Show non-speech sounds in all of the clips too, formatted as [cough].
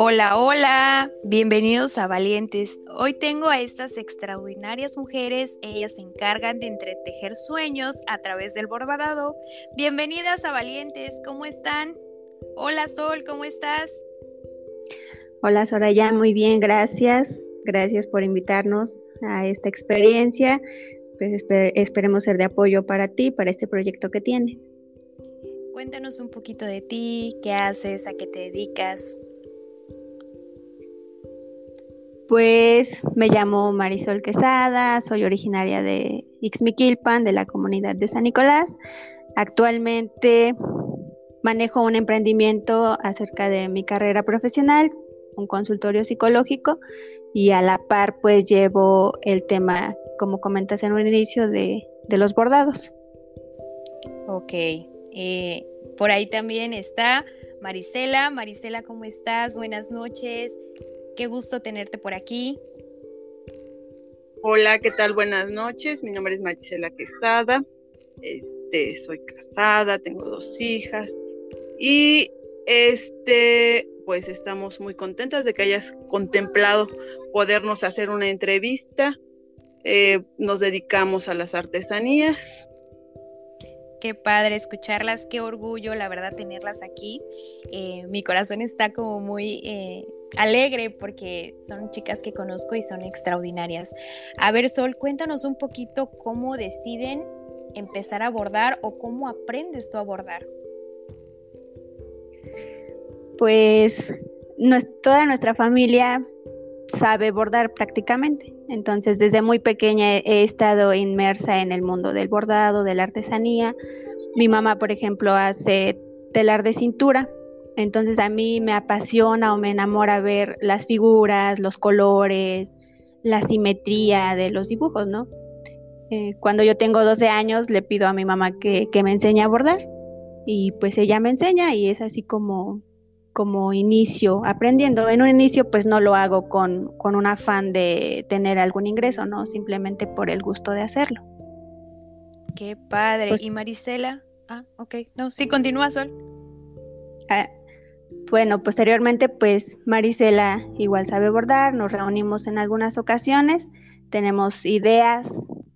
Hola, hola, bienvenidos a Valientes. Hoy tengo a estas extraordinarias mujeres, ellas se encargan de entretejer sueños a través del bordado. Bienvenidas a Valientes, ¿cómo están? Hola Sol, ¿cómo estás? Hola Soraya, muy bien, gracias. Gracias por invitarnos a esta experiencia. Pues esperemos ser de apoyo para ti, para este proyecto que tienes. Cuéntanos un poquito de ti, qué haces, a qué te dedicas. Pues me llamo Marisol Quesada, soy originaria de Ixmiquilpan, de la comunidad de San Nicolás. Actualmente manejo un emprendimiento acerca de mi carrera profesional, un consultorio psicológico y a la par pues llevo el tema, como comentas en un inicio, de, los bordados. Ok, eh, por ahí también está Marisela. Marisela, ¿cómo estás? Buenas noches. Qué gusto tenerte por aquí. Hola, ¿qué tal? Buenas noches. Mi nombre es Marisela Quesada. Este, soy casada, tengo dos hijas y este, pues estamos muy contentas de que hayas contemplado podernos hacer una entrevista. Eh, nos dedicamos a las artesanías. Qué padre escucharlas, qué orgullo, la verdad, tenerlas aquí. Eh, mi corazón está como muy eh, alegre porque son chicas que conozco y son extraordinarias. A ver, Sol, cuéntanos un poquito cómo deciden empezar a abordar o cómo aprendes tú a abordar. Pues toda nuestra familia sabe bordar prácticamente. Entonces, desde muy pequeña he estado inmersa en el mundo del bordado, de la artesanía. Mi mamá, por ejemplo, hace telar de cintura entonces a mí me apasiona o me enamora ver las figuras, los colores, la simetría de los dibujos, ¿no? Eh, cuando yo tengo 12 años le pido a mi mamá que, me enseñe a bordar y pues ella me enseña y es así como, como inicio aprendiendo. En un inicio pues no lo hago con, con un afán de tener algún ingreso, ¿no? Simplemente por el gusto de hacerlo. Qué padre. Pues ¿Y Marisela? Ah, ok. No, sí, continúa, Sol. Ah, bueno, posteriormente pues Marisela igual sabe bordar, nos reunimos en algunas ocasiones, tenemos ideas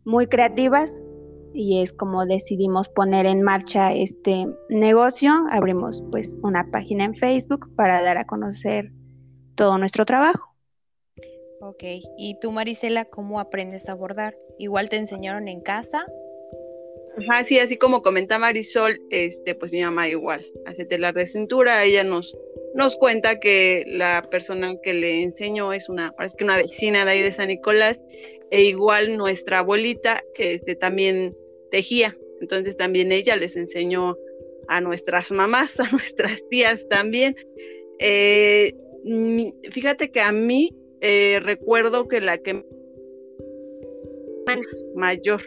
muy creativas y es como decidimos poner en marcha este negocio, abrimos pues una página en Facebook para dar a conocer todo nuestro trabajo. Ok, ¿y tú Marisela cómo aprendes a bordar? ¿Igual te enseñaron en casa Ajá, sí, así como comenta Marisol, este, pues mi mamá igual hace telar de cintura, ella nos, nos cuenta que la persona que le enseñó es una, parece que una vecina de ahí de San Nicolás, e igual nuestra abuelita, este, también tejía, entonces también ella les enseñó a nuestras mamás, [laughs] a nuestras tías también. Eh, fíjate que a mí eh, recuerdo que la que mayor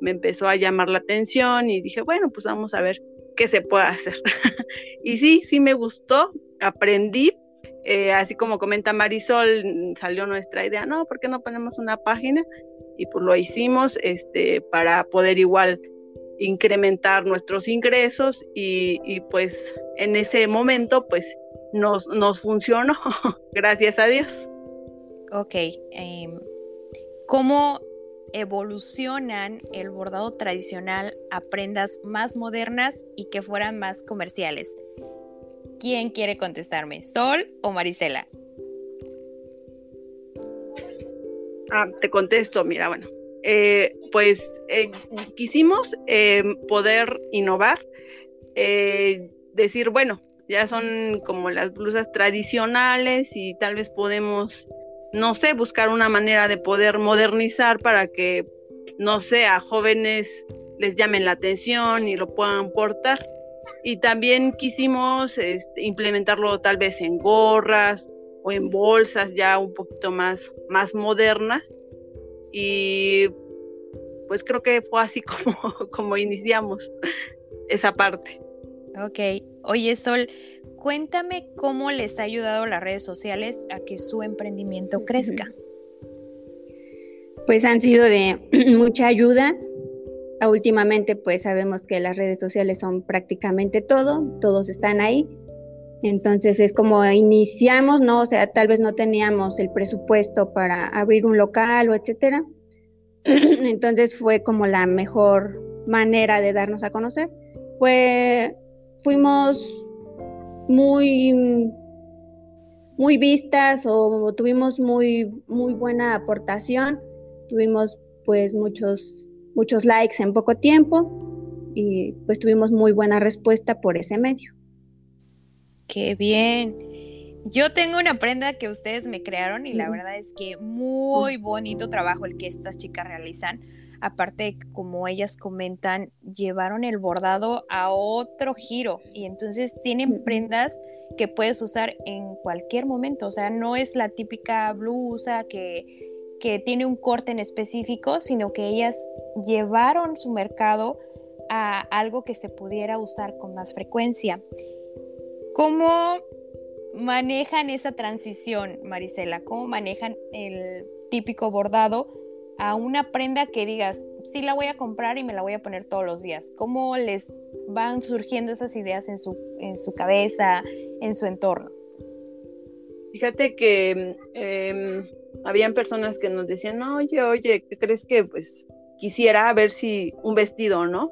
me empezó a llamar la atención y dije, bueno, pues vamos a ver qué se puede hacer. [laughs] y sí, sí me gustó, aprendí, eh, así como comenta Marisol, salió nuestra idea, no, ¿por qué no ponemos una página? Y pues lo hicimos este, para poder igual incrementar nuestros ingresos y, pues en ese momento pues nos, nos funcionó, [laughs] gracias a Dios. Ok, em, ¿cómo evolucionan el bordado tradicional a prendas más modernas y que fueran más comerciales? ¿Quién quiere contestarme? ¿Sol o Marisela? Ah, te contesto, mira, bueno, eh, pues eh, quisimos eh, poder innovar, decir, bueno, ya son como las blusas tradicionales y tal vez podemos no sé, buscar una manera de poder modernizar para que, no sé, a jóvenes les llamen la atención y lo puedan portar. Y también quisimos este, implementarlo tal vez en gorras o en bolsas ya un poquito más, más modernas y pues creo que fue así [laughs] como, como iniciamos esa parte. Ok, oye Sol, cuéntame cómo les ha ayudado las redes sociales a que su emprendimiento crezca. Pues han sido de [clears throat] mucha ayuda. Últimamente pues sabemos que las redes sociales son prácticamente todo, todos están ahí. Entonces es como iniciamos, ¿no? O sea, tal vez no teníamos el presupuesto para abrir un local o etcétera. [clears throat] Entonces fue como la mejor manera de darnos a conocer. Fue, fuimos muy, muy vistas o tuvimos muy, muy buena aportación. Tuvimos pues muchos, muchos likes en poco tiempo y pues tuvimos muy buena respuesta por ese medio. Qué bien. Yo tengo una prenda que ustedes me crearon y la verdad es que muy bonito trabajo el que estas chicas realizan. Aparte, como ellas comentan, llevaron el bordado a otro giro y entonces tienen prendas que puedes usar en cualquier momento. O sea, no es la típica blusa que, que tiene un corte en específico, sino que ellas llevaron su mercado a algo que se pudiera usar con más frecuencia. ¿Cómo manejan esa transición, Marisela? ¿Cómo manejan el típico bordado a una prenda que digas, sí la voy a comprar y me la voy a poner todos los días? ¿Cómo les van surgiendo esas ideas en su, en su cabeza, en su entorno? Fíjate que em, habían personas que nos decían, oye, oye, ¿qué crees que pues quisiera ver si un vestido, ¿no?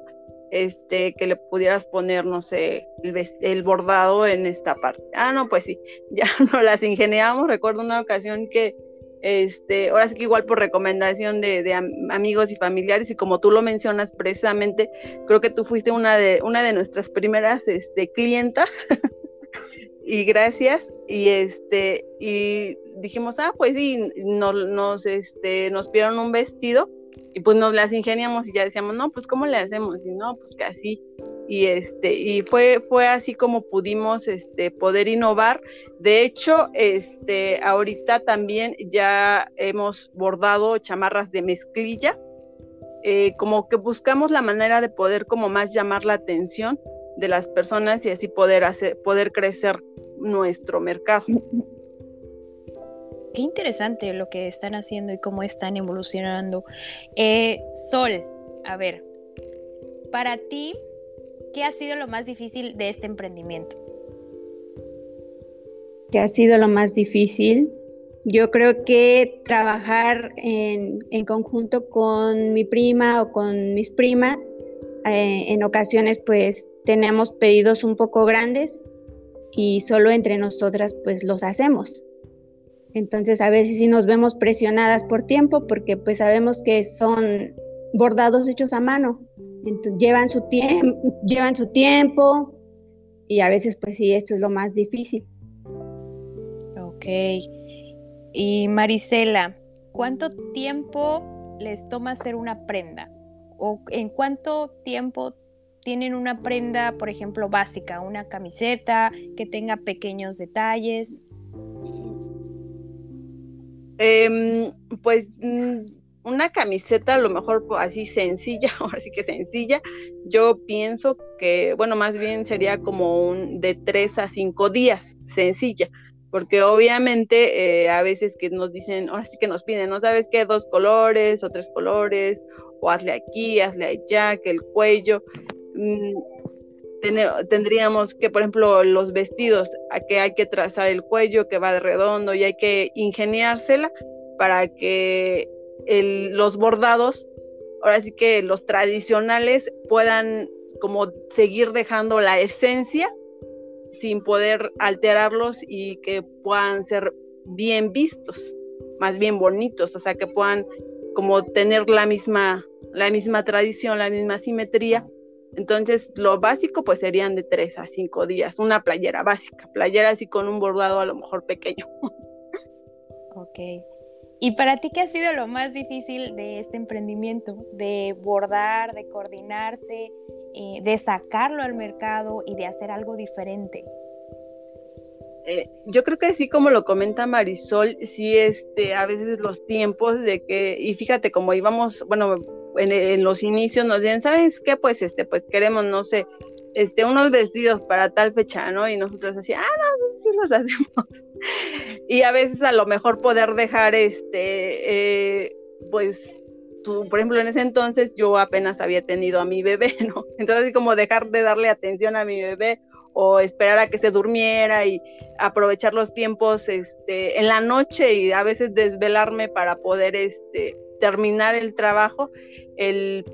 este, que le pudieras poner, no sé, el, bordado en esta parte. Ah, no, pues sí, [laughs] ya no las ingeniamos. Recuerdo una ocasión que, este, ahora sí que igual por recomendación de, amigos y familiares, y como tú lo mencionas precisamente, creo que tú fuiste una de, una de nuestras primeras este, clientas. [laughs] y gracias. Y este, y dijimos, ah, pues sí, nos, nos, este, nos pidieron un vestido y pues nos las ingeniamos y ya decíamos, no, pues cómo le hacemos, y no, pues que así, y este, y fue, fue así como pudimos este, poder innovar. De hecho, este, ahorita también ya hemos bordado chamarras de mezclilla, eh, como que buscamos la manera de poder como más llamar la atención de las personas y así poder hacer, poder crecer nuestro mercado. Qué interesante lo que están haciendo y cómo están evolucionando. Eh, Sol, a ver, para ti, ¿qué ha sido lo más difícil de este emprendimiento? ¿Qué ha sido lo más difícil? Yo creo que trabajar en, conjunto con mi prima o con mis primas, eh, en ocasiones pues tenemos pedidos un poco grandes y solo entre nosotras pues los hacemos. Entonces a veces sí nos vemos presionadas por tiempo porque pues sabemos que son bordados hechos a mano. Llevan su tiempo, [laughs] llevan su tiempo y a veces pues sí, esto es lo más difícil. Ok. Y Marisela, ¿cuánto tiempo les toma hacer una prenda? ¿O en cuánto tiempo tienen una prenda, por ejemplo, básica, una camiseta que tenga pequeños detalles? Em, pues mm, una camiseta a lo mejor así sencilla, [laughs] ahora sí que sencilla, yo pienso que, bueno, más bien sería como un de tres a cinco días, sencilla, porque obviamente eh, a veces que nos dicen, ahora sí que nos piden, ¿no sabes qué? Dos colores o tres colores, o hazle aquí, hazle allá, que el cuello. Mm, tendríamos que, por ejemplo, los vestidos, a que hay que trazar el cuello, que va de redondo y hay que ingeniársela para que los bordados, ahora sí que los tradicionales puedan como seguir dejando la esencia sin poder alterarlos y que puedan ser bien vistos, más bien bonitos, o sea, que puedan como tener la misma, la misma tradición, la misma simetría entonces, lo básico pues serían de tres a cinco días, una playera básica, playera así con un bordado a lo mejor pequeño. Ok. ¿Y para ti qué ha sido lo más difícil de este emprendimiento? De bordar, de coordinarse, eh, de sacarlo al mercado y de hacer algo diferente. Eh, yo creo que así como lo comenta Marisol, sí, este, a veces los tiempos de que, y fíjate, como íbamos, bueno, en, los inicios nos decían, ¿sabes qué? Pues, este, pues queremos, no sé, este, unos vestidos para tal fecha, ¿no? Y nosotros así, ah, no, sí, sí los [laughs] hacemos. y a veces a lo mejor poder dejar, este, eh, pues, tú, por ejemplo, en ese entonces yo apenas había tenido a mi bebé, [laughs] ¿no? Entonces, como dejar de darle atención a mi bebé o esperar a que se durmiera y aprovechar los tiempos este, en la noche y a veces desvelarme para poder este, terminar el trabajo, el,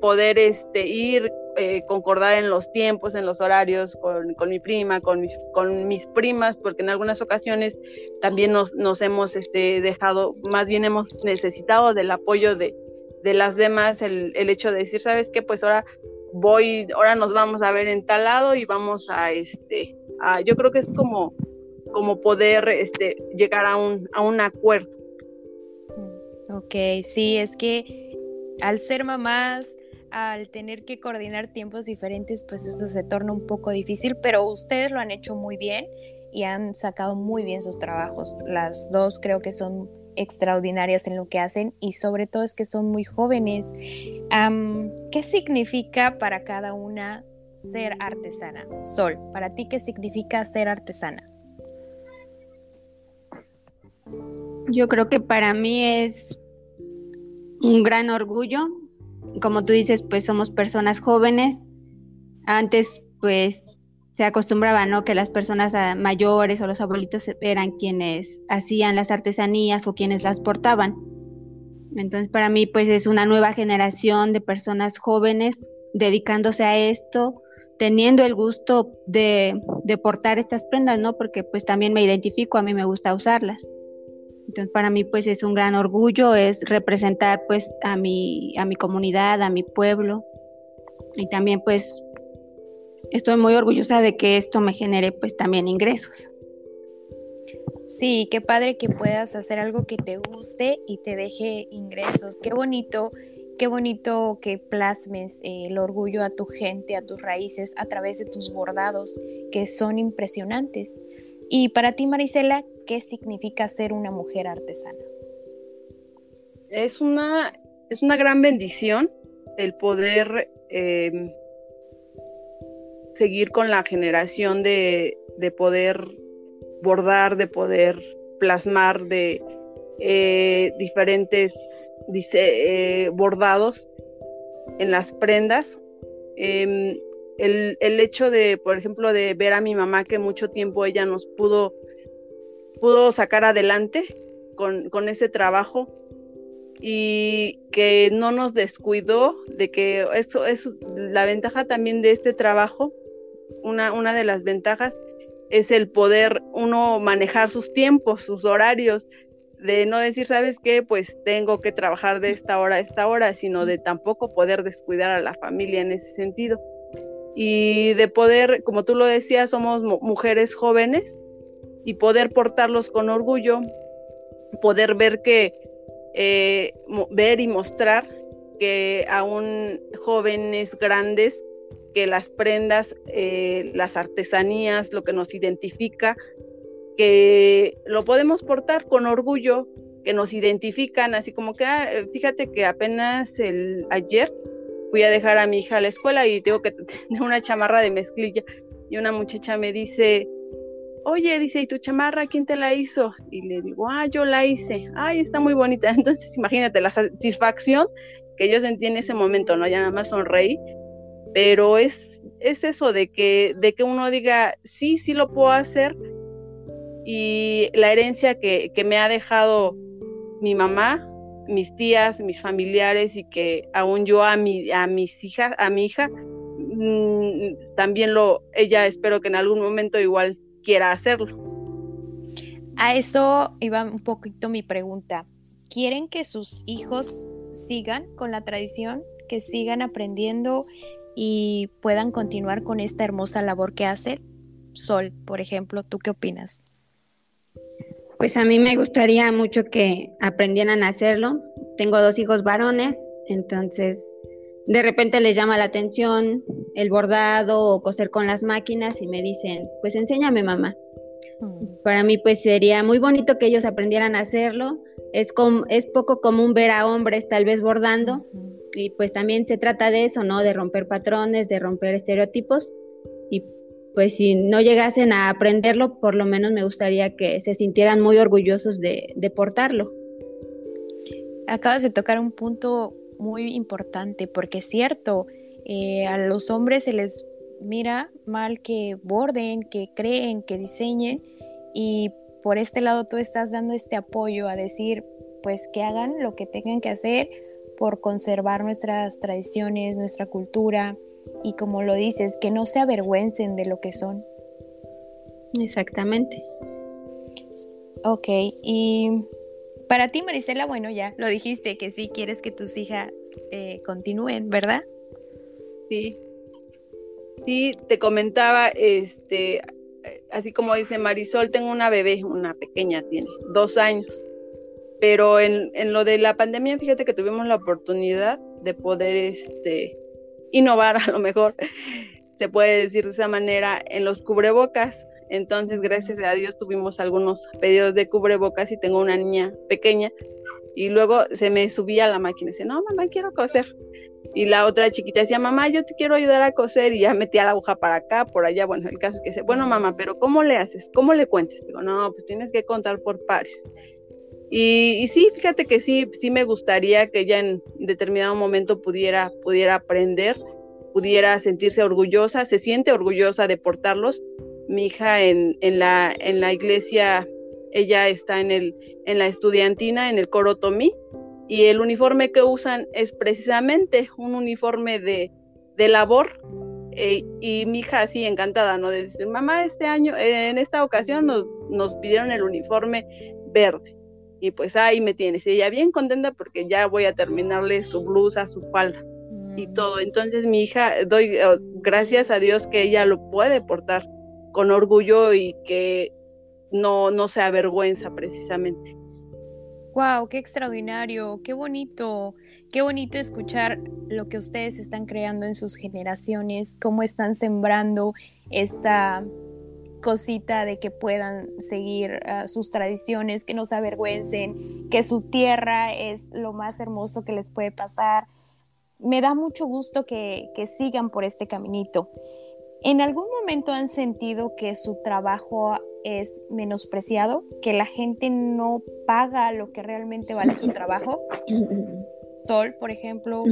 poder este, ir, eh, concordar en los tiempos, en los horarios con, mi prima, con mis, primas, porque en algunas ocasiones también nos, hemos este, dejado, más bien hemos necesitado del apoyo de, las demás, el, el hecho de decir, ¿sabes qué? Pues ahora voy, ahora nos vamos a ver en tal lado y vamos a, este, a, yo creo que es como, como poder este, llegar a un, a un acuerdo. Ok, sí, es que al ser mamás, al tener que coordinar tiempos diferentes, pues eso se torna un poco difícil, pero ustedes lo han hecho muy bien y han sacado muy bien sus trabajos. Las dos creo que son extraordinarias en lo que hacen y sobre todo es que son muy jóvenes. ¿Qué significa para cada una ser artesana? Sol, para ti, ¿qué significa ser artesana? Yo creo que para mí es un gran orgullo. Como tú dices, pues somos personas jóvenes. Antes, pues se acostumbraba, ¿no? Que las personas ah, mayores o los abuelitos eran quienes hacían las artesanías o quienes las portaban. Entonces, para mí, pues es una nueva generación de personas jóvenes dedicándose a esto, teniendo el gusto de, de portar estas prendas, ¿no? Porque pues también me identifico, a mí me gusta usarlas. Entonces, para mí, pues es un gran orgullo, es representar pues a mi, a mi comunidad, a mi pueblo y también pues estoy muy orgullosa de que esto me genere pues también ingresos. Sí, qué padre que puedas hacer algo que te guste y te deje ingresos. Qué bonito, qué bonito que plasmes eh, el orgullo a tu gente, a tus raíces a través de tus bordados, que son impresionantes. Y para ti, Marisela, ¿qué significa ser una mujer artesana? Es una, es una gran bendición el poder em, seguir con la generación de, poder bordar, de poder plasmar de eh, diferentes dice, eh, bordados en las prendas. Em, el, el, hecho de, por ejemplo, de ver a mi mamá que mucho tiempo ella nos pudo, pudo sacar adelante con, con ese trabajo y que no nos descuidó de que eso es la ventaja también de este trabajo una, una de las ventajas es el poder uno manejar sus tiempos, sus horarios, de no decir, ¿sabes qué? Pues tengo que trabajar de esta hora a esta hora, sino de tampoco poder descuidar a la familia en ese sentido. Y de poder, como tú lo decías, somos mujeres jóvenes y poder portarlos con orgullo, poder ver que, eh, ver y mostrar que aún jóvenes grandes que las prendas, eh, las artesanías, lo que nos identifica, que lo podemos portar con orgullo, que nos identifican, así como que, ah, fíjate que apenas ayer fui a dejar a mi hija a la escuela y [laughs] tengo que tener una chamarra de mezclilla y una muchacha me dice, oye, dice, ¿y tu chamarra quién te la hizo? Y le digo, ah, yo la hice, ay, está muy bonita. [laughs] Entonces, imagínate la satisfacción que yo sentí en ese momento, ¿no? Ya nada más sonreí pero es, es eso de que, de que uno diga, sí, sí lo puedo hacer y la herencia que, me ha dejado mi mamá, mis tías, mis familiares y que aún yo a, mi, a mis hijas, a mi hija, mm, también lo, ella espero que en algún momento igual quiera hacerlo. A eso iba un poquito mi pregunta. ¿Quieren que sus hijos sigan con la tradición, que sigan aprendiendo y puedan continuar con esta hermosa labor que hace Sol, por ejemplo. ¿Tú qué opinas? Pues a mí me gustaría mucho que aprendieran a hacerlo. Tengo dos hijos varones, entonces de repente les llama la atención el bordado o coser con las máquinas y me dicen, pues enséñame mamá. Para mí pues sería muy bonito que ellos aprendieran a hacerlo. Es, es poco común ver a hombres tal vez bordando y pues también se trata de eso, ¿no? De romper patrones, de romper estereotipos y pues si no llegasen a aprenderlo, por lo menos me gustaría que se sintieran muy orgullosos de, de portarlo. Acabas de tocar un punto muy importante porque es cierto, eh, a los hombres se les mira mal que borden, que creen, que diseñen y por este lado tú estás dando este apoyo a decir pues que hagan lo que tengan que hacer por conservar nuestras tradiciones, nuestra cultura y como lo dices, que no se avergüencen de lo que son. Exactamente. Ok, y para ti, Marisela, bueno, ya lo dijiste que sí quieres que tus hijas eh, continúen, ¿verdad? Sí. Sí, te comentaba, este, así como dice Marisol, tengo una bebé, una pequeña, tiene dos años. Pero en, en lo de la pandemia, fíjate que tuvimos la oportunidad de poder este, innovar, [laughs] a lo mejor se puede decir de esa manera, en los cubrebocas. Entonces, gracias a Dios, tuvimos algunos pedidos de cubrebocas y tengo una niña pequeña. Y luego se me subía a la máquina y dice, no, mamá, quiero coser. Y la otra chiquita decía, mamá, yo te quiero ayudar a coser. Y ya metía la aguja para acá, por allá. Bueno, el caso es que dice, bueno, mamá, pero ¿cómo le haces? ¿Cómo le cuentas? Digo, no, pues tienes que contar por pares. Y, y, sí, fíjate que sí, sí me gustaría que ella en determinado momento pudiera, pudiera aprender, pudiera sentirse orgullosa, se siente orgullosa de portarlos, mi hija en, en, la, en la iglesia, ella está en, el, en la estudiantina, en el coro Tomí, y el uniforme que usan es precisamente un uniforme de, de labor. Eh, y mi hija así encantada, ¿no? De decir, mamá, este año, en esta ocasión nos, nos pidieron el uniforme verde. Y pues ahí me tienes. Ella bien contenta porque ya voy a terminarle su blusa, su falda y mm. todo. Entonces mi hija, doy oh, gracias a Dios que ella lo puede portar con orgullo y que no, no se avergüenza precisamente. Wow, qué extraordinario, qué bonito, qué bonito escuchar lo que ustedes están creando en sus generaciones, cómo están sembrando esta cosita de que puedan seguir ah, sus tradiciones, que no se avergüencen, que su tierra es lo más hermoso que les puede pasar. Me da mucho gusto que, que sigan por este caminito. ¿En algún momento han sentido que su trabajo es menospreciado? ¿Que la gente no paga lo que realmente vale su trabajo? Sol, por ejemplo.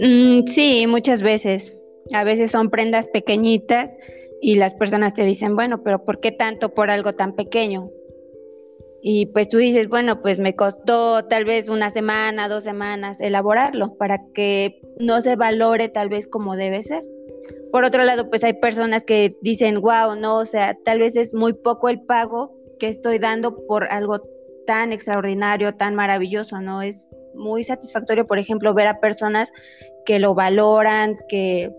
Mm, sí, muchas veces. A veces son prendas pequeñitas y las personas te dicen, bueno, pero ¿por qué tanto por algo tan pequeño? Y pues tú dices, bueno, pues me costó tal vez una semana, dos semanas elaborarlo para que no se valore tal vez como debe ser. Por otro lado, pues hay personas que dicen, wow, no, o sea, tal vez es muy poco el pago que estoy dando por algo tan extraordinario, tan maravilloso, ¿no? Es muy satisfactorio, por ejemplo, ver a personas que lo valoran, que,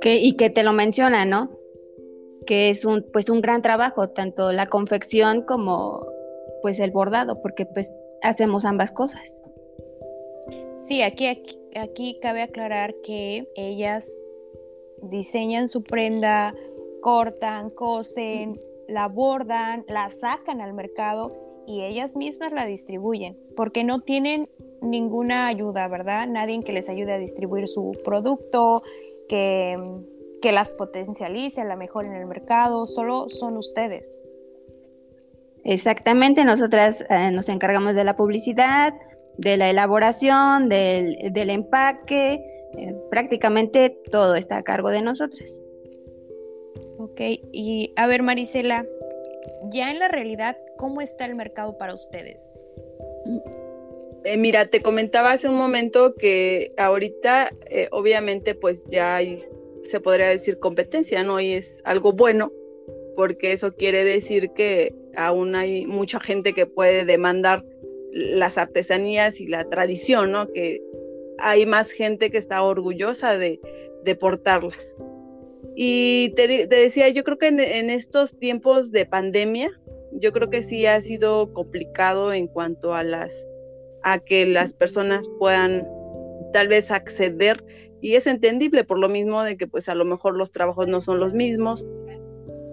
que y que te lo mencionan, ¿no? Que es un, pues un gran trabajo, tanto la confección como pues el bordado, porque pues hacemos ambas cosas. Sí, aquí, aquí, aquí cabe aclarar que ellas diseñan su prenda, cortan, cosen, la bordan, la sacan al mercado y ellas mismas la distribuyen, porque no tienen ninguna ayuda, ¿verdad? Nadie que les ayude a distribuir su producto, que, que las potencialice a la mejor en el mercado, solo son ustedes. Exactamente, nosotras eh, nos encargamos de la publicidad, de la elaboración, del, del empaque, eh, prácticamente todo está a cargo de nosotras. Ok, y a ver Marisela, ya en la realidad, ¿cómo está el mercado para ustedes? Eh, mira, te comentaba hace un momento que ahorita eh, obviamente pues ya hay, se podría decir competencia, ¿no? Y es algo bueno, porque eso quiere decir que aún hay mucha gente que puede demandar las artesanías y la tradición, ¿no? Que hay más gente que está orgullosa de, portarlas. Y te, decía, yo creo que en, estos tiempos de pandemia, yo creo que sí ha sido complicado en cuanto a las a que las personas puedan tal vez acceder y es entendible por lo mismo de que pues a lo mejor los trabajos no son los mismos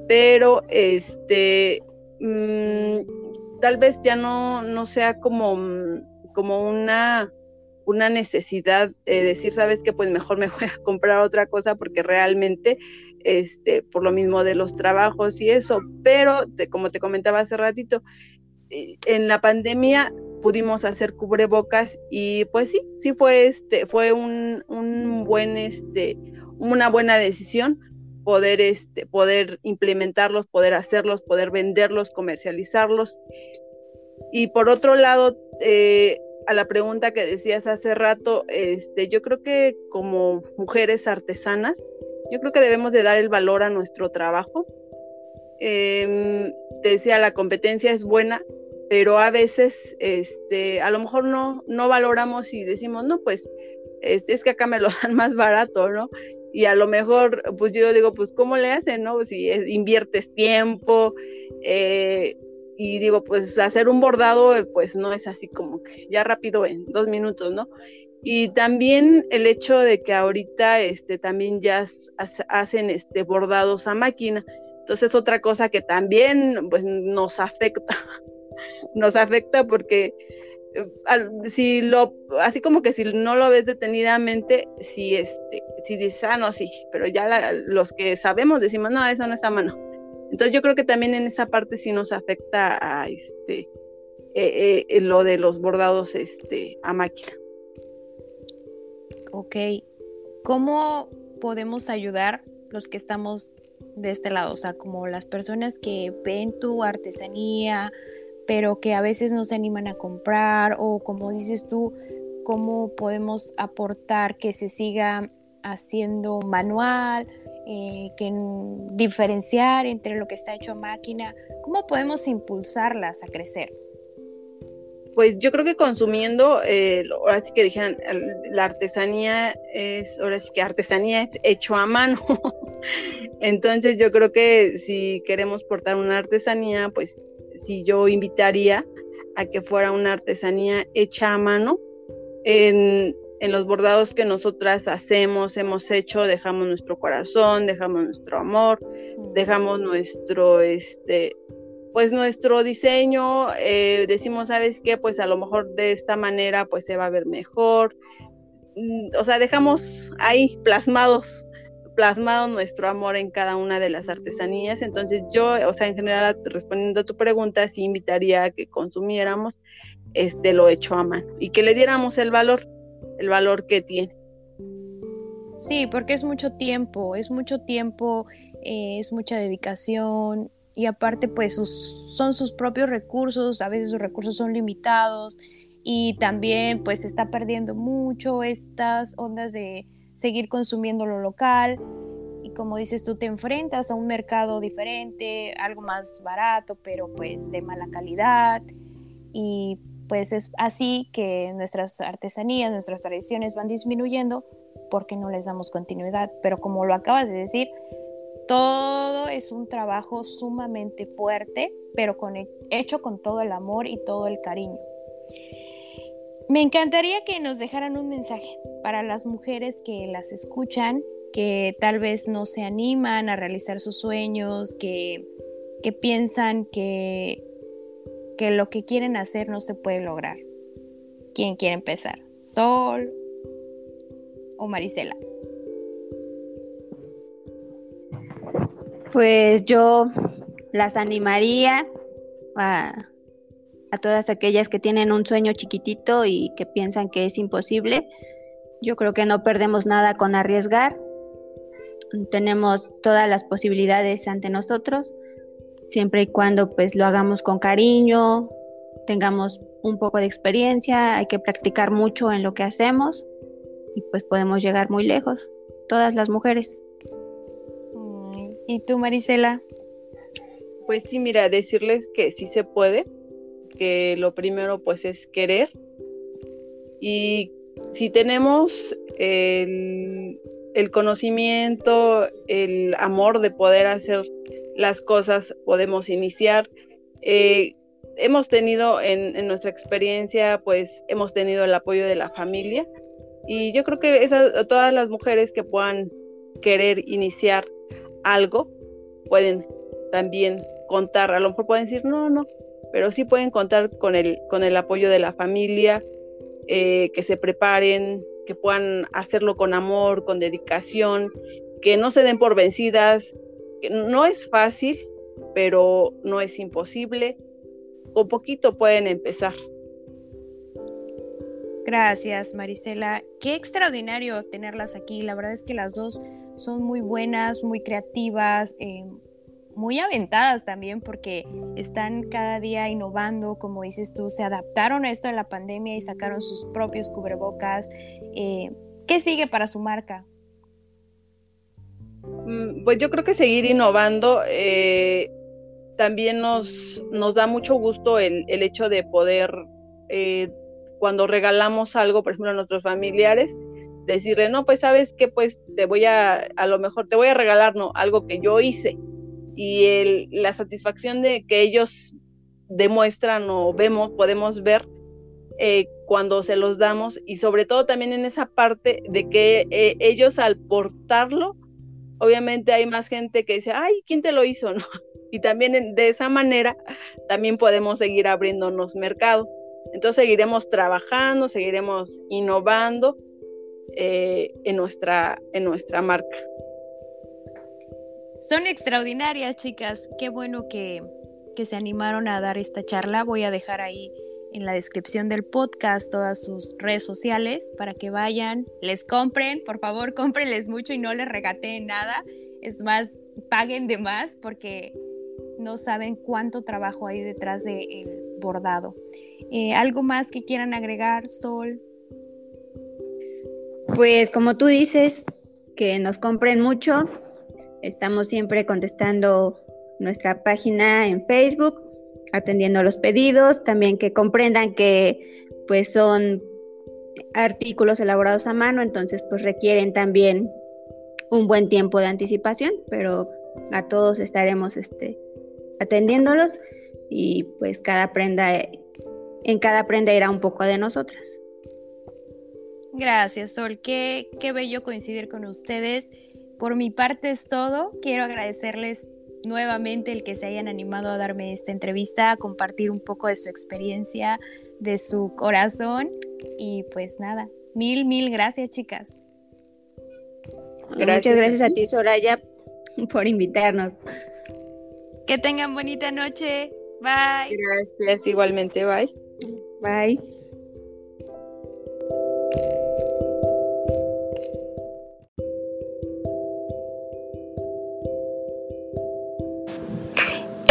pero este, mm, tal vez ya no, no sea como, como una, una necesidad de decir, sabes que pues mejor me [laughs] voy a comprar otra cosa porque realmente, este, por lo mismo de los trabajos y eso, pero como te comentaba hace ratito, eh, en la pandemia pudimos hacer cubrebocas y pues sí, sí fue este, fue un, un buen, este, una buena decisión poder, este, poder implementarlos, poder hacerlos, poder venderlos, comercializarlos. Y por otro lado, eh, a la pregunta que decías hace rato, este, yo creo que como mujeres artesanas, yo creo que debemos de dar el valor a nuestro trabajo. Em, te decía, la competencia es buena, pero a veces, este, a lo mejor no, no valoramos y decimos, no, pues, este, es que acá me lo [laughs] dan más barato, ¿no? Y a lo mejor, pues yo digo, pues, ¿cómo le hacen, no? Si inviertes tiempo, eh, y digo, pues hacer un bordado, pues no es así como que ya rápido en dos minutos, ¿no? Y también el hecho de que ahorita este, también ya hacen este, bordados a máquina. Entonces, otra cosa que también pues, nos afecta [laughs] nos afecta porque eh, si lo, así como que si no lo ves detenidamente, si este, si dices, ah, no, sí, pero ya los que sabemos decimos, no, eso no está a mano. Entonces yo creo que también en esa parte sí nos afecta a este, eh, eh, lo de los bordados este, a máquina. Ok, ¿cómo podemos ayudar los que estamos de este lado? O sea, como las personas que ven tu artesanía, pero que a veces no se animan a comprar o como dices tú, cómo podemos aportar que se siga haciendo manual, eh, que diferenciar entre lo que está hecho a máquina, cómo podemos impulsarlas a crecer. Pues yo creo que consumiendo, eh, ahora sí que dijeran, la artesanía es, ahora sí que artesanía es hecho a mano. [laughs] Entonces yo creo que si queremos portar una artesanía, pues si yo invitaría a que fuera una artesanía hecha a mano. En, los bordados que nosotras hacemos, hemos hecho, dejamos nuestro corazón, dejamos nuestro amor, dejamos nuestro, este, pues nuestro diseño, eh, decimos, ¿sabes qué? Pues a lo mejor de esta manera pues se va a ver mejor. Mm, o sea, dejamos ahí plasmados plasmado nuestro amor en cada una de las artesanías. Entonces yo, o sea, en general, respondiendo a tu pregunta, sí invitaría a que consumiéramos este lo hecho a mano y que le diéramos el valor, el valor que tiene. Sí, porque es mucho tiempo, es mucho tiempo, eh, es mucha dedicación y aparte pues son sus propios recursos, a veces sus recursos son limitados y también pues está perdiendo mucho estas ondas de seguir consumiendo lo local y como dices tú te enfrentas a un mercado diferente, algo más barato, pero pues de mala calidad y pues es así que nuestras artesanías, nuestras tradiciones van disminuyendo porque no les damos continuidad, pero como lo acabas de decir, todo es un trabajo sumamente fuerte, pero con, hecho con todo el amor y todo el cariño. Me encantaría que nos dejaran un mensaje para las mujeres que las escuchan, que tal vez no se animan a realizar sus sueños, que, piensan que, que lo que quieren hacer no se puede lograr. ¿Quién quiere empezar? ¿Sol o Marisela? Pues yo las animaría a a todas aquellas que tienen un sueño chiquitito y que piensan que es imposible. Yo creo que no perdemos nada con arriesgar. Tenemos todas las posibilidades ante nosotros, siempre y cuando pues lo hagamos con cariño, tengamos un poco de experiencia, hay que practicar mucho en lo que hacemos y pues podemos llegar muy lejos, todas las mujeres. ¿Y tú, Marisela? Pues sí, mira, decirles que sí se puede, que lo primero pues es querer y si tenemos el, conocimiento, el amor de poder hacer las cosas, podemos iniciar. Eh, hemos tenido en, nuestra experiencia, pues hemos tenido el apoyo de la familia y yo creo que todas las mujeres que puedan querer iniciar algo pueden también contar, a lo mejor pueden decir, no, no, pero sí pueden contar con el, con el apoyo de la familia, eh, que se preparen, que puedan hacerlo con amor, con dedicación, que no se den por vencidas, no es fácil, pero no es imposible. Con poquito pueden empezar. Gracias, Marisela. Qué extraordinario tenerlas aquí. La verdad es que las dos son muy buenas, muy creativas, eh, muy aventadas también porque están cada día innovando, como dices tú, se adaptaron a esto de la pandemia y sacaron sus propios cubrebocas. Eh, ¿Qué sigue para su marca? Mm, pues yo creo que seguir innovando. Eh, también nos, nos da mucho gusto el, el hecho de poder cuando regalamos algo, por ejemplo, a nuestros familiares, decirle, no, pues sabes que pues te voy a, a lo mejor te voy a regalar, no, algo que yo hice. Y el, la satisfacción de que ellos demuestran o vemos, podemos ver eh, cuando se los damos y sobre todo también en esa parte de que eh, ellos al portarlo, obviamente hay más gente que dice, ay, ¿quién te lo hizo? ¿no? [laughs] Y también de esa manera también podemos seguir abriéndonos mercado. Entonces seguiremos trabajando, seguiremos innovando eh, en, nuestra, en nuestra marca. Son extraordinarias, chicas. Qué bueno que, que se animaron a dar esta charla. Voy a dejar ahí en la descripción del podcast todas sus redes sociales para que vayan, les compren, por favor, [laughs] cómprenles mucho y no les regateen nada. Es más, paguen de más porque no saben cuánto trabajo hay detrás del bordado. Eh, ¿Algo más que quieran agregar, Sol? Pues como tú dices, que nos compren mucho. Estamos siempre contestando nuestra página en Facebook, atendiendo los pedidos, también que comprendan que pues son artículos elaborados a mano, entonces pues requieren también un buen tiempo de anticipación, pero a todos estaremos este, atendiéndolos y pues cada prenda, en cada prenda irá un poco de nosotras. Gracias, Sol. Qué, qué bello coincidir con ustedes. Por mi parte es todo. Quiero agradecerles nuevamente el que se hayan animado a darme esta entrevista, a compartir un poco de su experiencia, de su corazón. Y pues nada, mil, mil gracias, chicas. Muchas gracias a ti, Soraya, por invitarnos. Que tengan bonita noche. Bye. Gracias, igualmente. Bye. Bye.